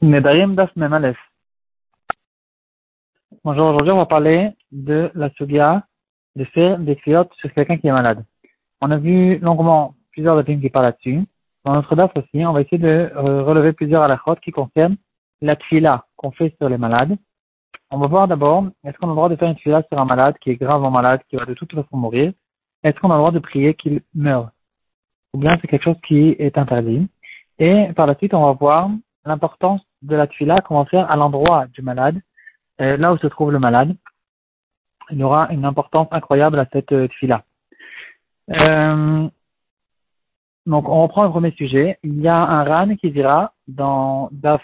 Bonjour, aujourd'hui on va parler de la sugia de faire des fiottes sur quelqu'un qui est malade. On a vu longuement plusieurs dafim qui parlent là-dessus. Dans notre daf aussi, on va essayer de relever plusieurs halachot qui concernent la tfila qu'on fait sur les malades. On va voir d'abord, est-ce qu'on a le droit de faire une tfila sur un malade qui est gravement malade, qui va de toute façon mourir? Est-ce qu'on a le droit de prier qu'il meure? Ou bien c'est quelque chose qui est interdit? Et par la suite, on va voir l'importance de la tuila qu'on va faire à l'endroit du malade, euh, là où se trouve le malade. Il y aura une importance incroyable à cette euh, tuila. Euh, donc, on reprend le premier sujet. Il y a un ran qui dira dans Daf,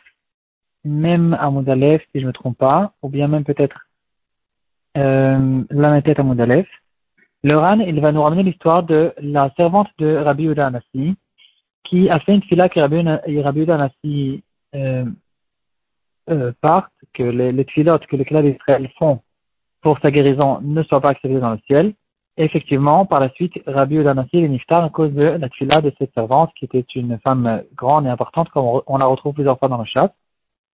même à Moudalef, si je ne me trompe pas, ou bien même peut-être euh, la tête à Moudalef. Le ran, il va nous ramener l'histoire de la servante de Rabbi Uda Anassi, qui a fait une fila que Rabbi Uda Anassi euh, euh, partent, que les, les tfilotes que les clans d'Israël font pour sa guérison ne soient pas acceptés dans le ciel. Effectivement, par la suite, Rabbi Udanassi est niftar à cause de la tfila de cette servante, qui était une femme grande et importante, comme on, la retrouve plusieurs fois dans le chat.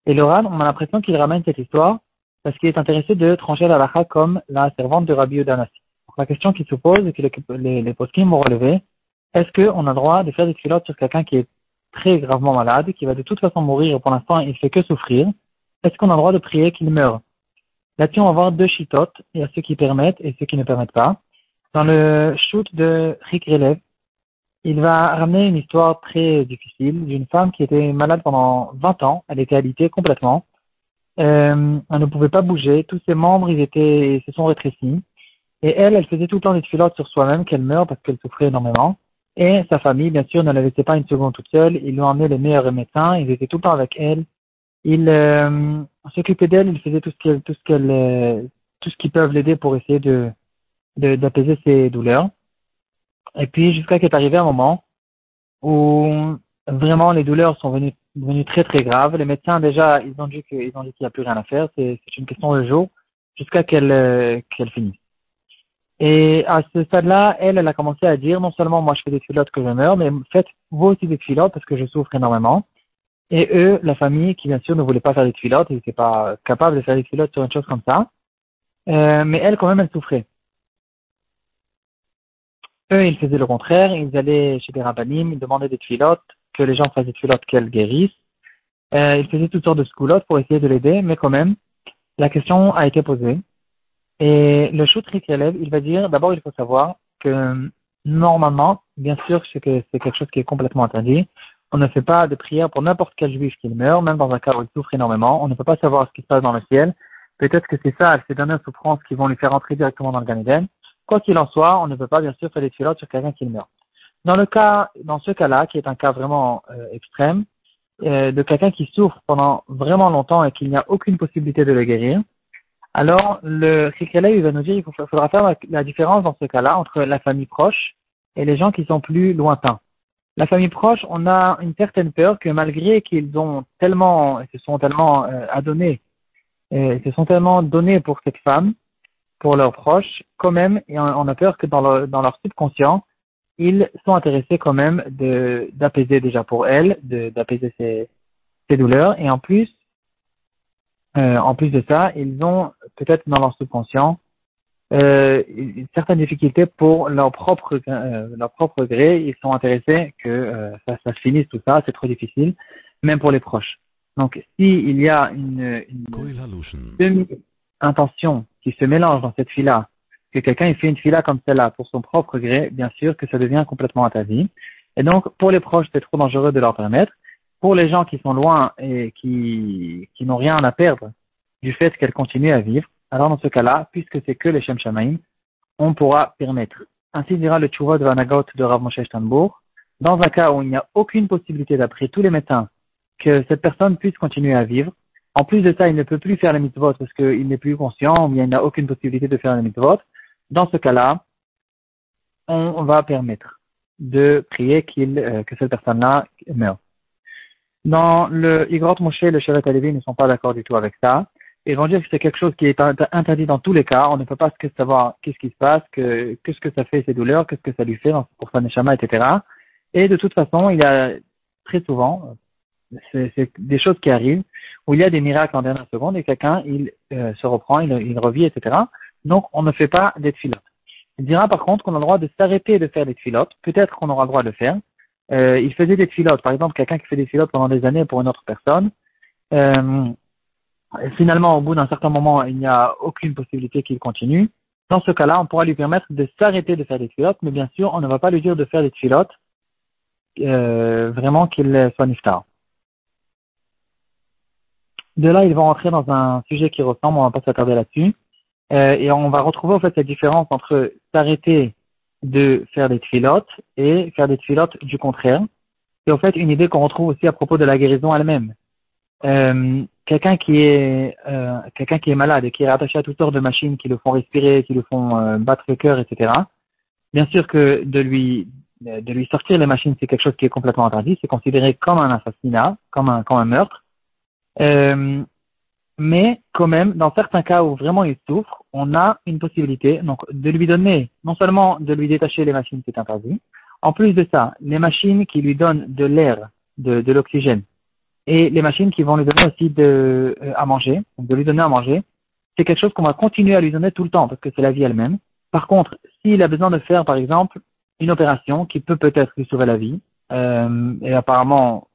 Et le Ran, on a l'impression qu'il ramène cette histoire parce qu'il est intéressé de trancher la lacha comme la servante de Rabbi Udanassi. La question qui se pose et que les, les, les vont relever, est-ce qu'on a le droit de faire des tfilotes sur quelqu'un qui est très gravement malade, qui va de toute façon mourir, et pour l'instant il fait que souffrir, est-ce qu'on a le droit de prier qu'il meure? Là-dessus, on va voir deux chitotes, il y a ceux qui permettent et ceux qui ne permettent pas. Dans le shoot de Rick Relev, il va ramener une histoire très difficile d'une femme qui était malade pendant 20 ans, elle était alitée complètement, euh, elle ne pouvait pas bouger, tous ses membres ils étaient, se sont rétrécis, et elle, elle faisait tout le temps des filotes sur soi-même qu'elle meurt parce qu'elle souffrait énormément. Et sa famille, bien sûr, ne la laissait pas une seconde toute seule. Ils lui ont emmené les meilleurs médecins. Ils étaient tout le temps avec elle. Ils euh, s'occupaient d'elle. Ils faisaient tout ce qu'elle, tout ce qu'elle, euh, tout ce qu'ils peuvent l'aider pour essayer de, d'apaiser ses douleurs. Et puis jusqu'à qu'il est arrivé un moment où vraiment les douleurs sont venues, venues très très graves. Les médecins déjà, ils ont dit qu'ils ont dit qu'il n'y a plus rien à faire. C'est, c'est une question de jour jusqu'à qu'elle, euh, qu'elle finisse. Et à ce stade-là, elle, elle a commencé à dire, non seulement moi je fais des filotes que je meurs, mais faites vous aussi des filotes parce que je souffre énormément. Et eux, la famille, qui bien sûr ne voulait pas faire des filotes, ils n'étaient pas capables de faire des filotes sur une chose comme ça. Euh, mais elle, quand même, elle souffrait. Eux, ils faisaient le contraire, ils allaient chez des rabbinim, ils demandaient des filotes, que les gens fassent des filotes qu'elle guérisse. Euh, ils faisaient toutes sortes de scoulottes pour essayer de l'aider, mais quand même, la question a été posée. Et le élève, il va dire, d'abord, il faut savoir que normalement, bien sûr, c'est que c'est quelque chose qui est complètement interdit. On ne fait pas de prière pour n'importe quel juif qui meurt, même dans un cas où il souffre énormément. On ne peut pas savoir ce qui se passe dans le ciel. Peut-être que c'est ça, ces dernières souffrances qui vont lui faire entrer directement dans le Gan Quoi qu'il en soit, on ne peut pas bien sûr faire des filotes sur quelqu'un qui meurt. Dans le cas, dans ce cas-là, qui est un cas vraiment euh, extrême, euh, de quelqu'un qui souffre pendant vraiment longtemps et qu'il n'y a aucune possibilité de le guérir, alors le Chikele, il va nous dire qu'il faudra faire la, différence dans ce cas-là entre la famille proche et les gens qui sont plus lointains. La famille proche, on a une certaine peur que malgré qu'ils ont tellement, se sont tellement euh, adonnés, se sont tellement donnés pour cette femme, pour leurs proches, quand même, et on, a peur que dans, dans leur subconscient, ils sont intéressés quand même d'apaiser déjà pour elle, d'apaiser ses, ses douleurs, et en plus, euh, en plus de ça, ils ont peut-être dans leur subconscient euh, certaines difficultés pour leur propre euh, leur propre gré. Ils sont intéressés que euh, ça, ça finisse tout ça. C'est trop difficile, même pour les proches. Donc, s'il y a une, une intention qui se mélange dans cette fila, que quelqu'un fait une fila comme celle-là pour son propre gré, bien sûr que ça devient complètement interdit. Et donc, pour les proches, c'est trop dangereux de leur permettre pour les gens qui sont loin et qui, qui n'ont rien à perdre du fait qu'elles continuent à vivre, alors dans ce cas-là, puisque c'est que les Shem Shamaim, on pourra permettre. Ainsi dira le Tchouva de Vanagot de Rav Moshe dans un cas où il n'y a aucune possibilité d'après tous les médecins que cette personne puisse continuer à vivre, en plus de ça, il ne peut plus faire les mitzvot parce qu'il n'est plus conscient ou il n'a aucune possibilité de faire les mitzvot. Dans ce cas-là, on va permettre de prier qu'il, euh, que cette personne-là meure. Dans le Igrot Moshe le Shevet Alevi ne sont pas d'accord du tout avec ça. Ils vont dire que c'est quelque chose qui est interdit dans tous les cas. On ne peut pas savoir qu'est-ce qui se passe, qu'est-ce que ça fait ces douleurs, qu'est-ce que ça lui fait pour sa neshama, etc. Et de toute façon, il y a très souvent, c'est des choses qui arrivent, où il y a des miracles en dernière seconde et quelqu'un, il euh, se reprend, il, il, revit, etc. Donc, on ne fait pas des filotes. Il dira par contre qu'on a le droit de s'arrêter de faire des filotes. Peut-être qu'on aura le droit de le faire. Euh, il faisait des filotes. Par exemple, quelqu'un qui fait des filotes pendant des années pour une autre personne. Euh, finalement, au bout d'un certain moment, il n'y a aucune possibilité qu'il continue. Dans ce cas-là, on pourra lui permettre de s'arrêter de faire des filotes, mais bien sûr, on ne va pas lui dire de faire des filotes euh, vraiment qu'il soit niftar. De là, ils vont rentrer dans un sujet qui ressemble, on va pas s'attarder là-dessus. Euh, et on va retrouver en fait cette différence entre s'arrêter de faire des tfilotes et faire des tfilotes du contraire. C'est en fait une idée qu'on retrouve aussi à propos de la guérison elle-même. Euh, quelqu'un qui est euh, quelqu'un qui est malade et qui est rattaché à toutes sortes de machines qui le font respirer, qui le font euh, battre le cœur, etc. Bien sûr que de lui de lui sortir les machines, c'est quelque chose qui est complètement interdit. C'est considéré comme un assassinat, comme un comme un meurtre. Mais quand même, dans certains cas où vraiment il souffre, on a une possibilité donc de lui donner, non seulement de lui détacher les machines, c'est interdit, en plus de ça, les machines qui lui donnent de l'air, de, de l'oxygène, et les machines qui vont lui donner aussi de, euh, à manger, donc de lui donner à manger, c'est quelque chose qu'on va continuer à lui donner tout le temps parce que c'est la vie elle-même. Par contre, s'il a besoin de faire, par exemple, une opération qui peut peut-être lui sauver la vie, euh, et apparemment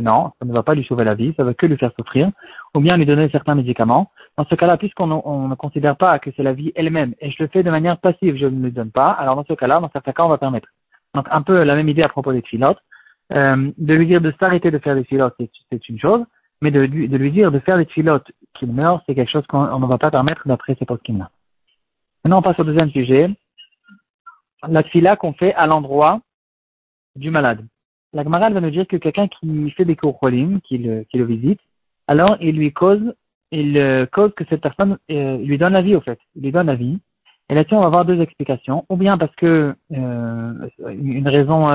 non, ça ne va pas lui sauver la vie, ça va que lui faire souffrir, ou bien lui donner certains médicaments. Dans ce cas-là, puisqu'on ne considère pas que c'est la vie elle-même, et je le fais de manière passive, je ne lui donne pas, alors dans ce cas-là, dans certains cas, on va permettre. Donc un peu la même idée à propos des filotes. Euh, de lui dire de s'arrêter de faire des filotes, c'est une chose, mais de, de, lui dire de faire des filotes qu'il meurt, c'est quelque chose qu'on ne va pas permettre d'après ces postes là Maintenant, on passe au deuxième sujet. La fila qu'on fait à l'endroit du malade la Gemara va nous dire que quelqu'un qui fait des cours qui le, qui le visite, alors il lui cause, il euh, cause que cette personne euh, lui donne la vie au fait, il lui donne la vie. Et là-dessus, on va avoir deux explications. Ou bien parce que euh, une raison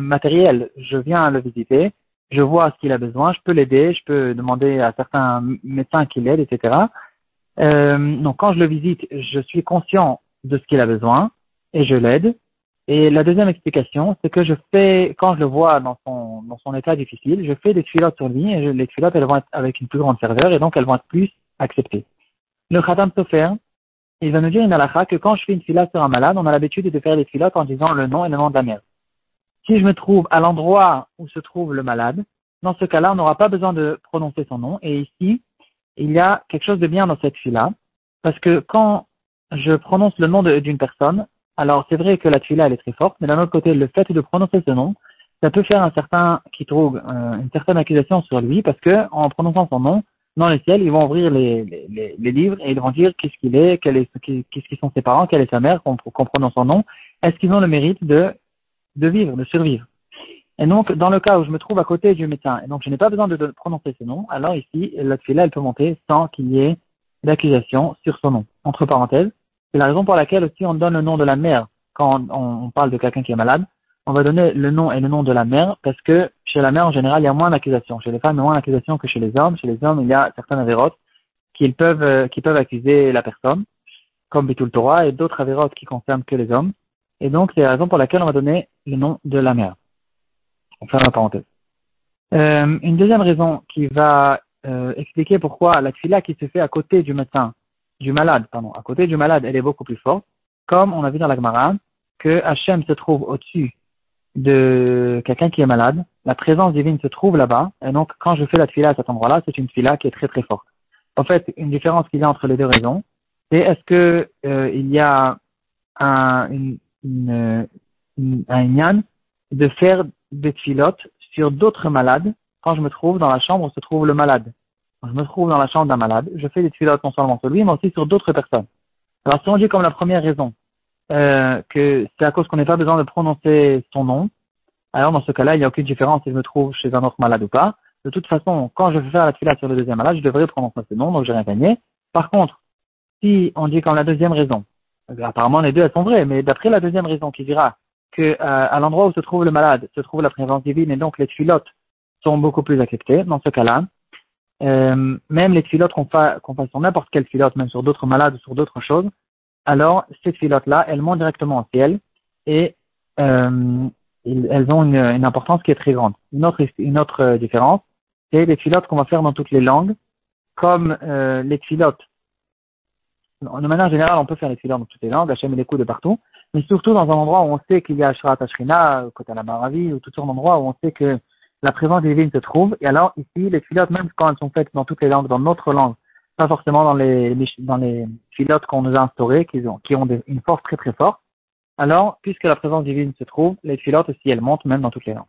matérielle, je viens le visiter, je vois ce qu'il a besoin, je peux l'aider, je peux demander à certains médecins qui l'aident, etc. donc quand je le visite, je suis conscient de ce qu'il a besoin et je l'aide. Et la deuxième explication, c'est que je fais, quand je le vois dans son, dans son état difficile, je fais des tuilottes sur lui et les tuilottes, elles vont être avec une plus grande ferveur et donc elles vont être plus acceptées. Le Khatam Sofer, il va nous dire une halakha que quand je fais une filotte sur un malade, on a l'habitude de faire des filottes en disant le nom et le nom de la mère. Si je me trouve à l'endroit où se trouve le malade, dans ce cas-là, on n'aura pas besoin de prononcer son nom. Et ici, il y a quelque chose de bien dans cette fila, parce que quand je prononce le nom d'une personne, alors c'est vrai que la tuila elle est très forte, mais d'un autre côté, le fait de prononcer ce nom, ça peut faire un certain qui trouve euh, une certaine accusation sur lui, parce que en prononçant son nom, dans le ciel, ils vont ouvrir les, les, les livres et ils vont dire qu'est-ce qu'il est, qu'est-ce qu'ils sont ses parents, quelle est sa mère, qu'on prononce son nom. Est-ce qu'ils ont le mérite de, de vivre, de survivre? Et donc, dans le cas où je me trouve à côté du médecin, et donc je n'ai pas besoin de, prononcer ce nom, alors ici, la tuila, elle peut monter sans qu'il y ait d'accusation sur son nom. Entre parenthèses, c'est la raison pour laquelle aussi on donne le nom de la mère quand on, parle de quelqu'un qui est malade. On va donner le nom et le nom de la mère parce que chez la mère, en général, il y a moins d'accusations. Chez les femmes, il y a moins d'accusations que chez les hommes. Chez les hommes, il y a certaines avérotes qui peuvent, euh, qui peuvent accuser la personne, comme Bitul Torah, et d'autres avérotes qui concernent que les hommes. Et donc, c'est la raison pour laquelle on va donner le nom de la mère. On ferme la parenthèse. Euh, une deuxième raison qui va euh, expliquer pourquoi la qui se fait à côté du médecin du malade, pardon, à côté du malade, elle est beaucoup plus forte, comme on a vu dans la Gemara, que Hachem se trouve au-dessus de quelqu'un qui est malade, la présence divine se trouve là-bas, et donc quand je fais la tuila à cet endroit-là, c'est une tuila qui est très très forte. En fait, une différence qu'il y a entre les deux raisons, c'est est-ce que euh, il y a un, une, une, un yan de faire des tuilotes sur d'autres malades? Quand je me trouve dans la chambre où se trouve le malade je me trouve dans la chambre d'un malade, je fais des tuilotes non seulement sur lui, mais aussi sur d'autres personnes. Alors si on dit comme la première raison euh, que c'est à cause qu'on n'a pas besoin de prononcer son nom, alors dans ce cas-là, il n'y a aucune différence si je me trouve chez un autre malade ou pas. De toute façon, quand je vais faire la tuilade sur le deuxième malade, je devrais prononcer son nom, donc j'ai rien gagné. Par contre, si on dit comme la deuxième raison, apparemment les deux elles sont vraies, mais d'après la deuxième raison qui dira que euh, à l'endroit où se trouve le malade se trouve la présence divine et donc les tuilotes sont beaucoup plus acceptées, dans ce cas-là, euh, même les filotes qu'on fasse, sur n'importe quelle filote, même sur d'autres malades ou sur d'autres choses, alors ces filotes-là, elles montent directement au ciel et euh, elles ont une, importance qui est très grande. Une autre, une autre différence, c'est les filotes qu'on va faire dans toutes les langues, comme euh, les filotes. De manière générale, on peut faire les filotes dans toutes les langues, Hachem et les coups de partout, mais surtout dans un endroit où on sait qu'il y a Ashrat Ashrina, côté la Maravi, ou toutes sortes d'endroits où on sait que la présence divine se trouve. Et alors, ici, les filotes, même quand elles sont faites dans toutes les langues, dans notre langue, pas forcément dans les, dans les filotes qu'on nous a instaurés, qui ont, qui ont une force très très forte, alors, puisque la présence divine se trouve, les filotes aussi, elles montent même dans toutes les langues.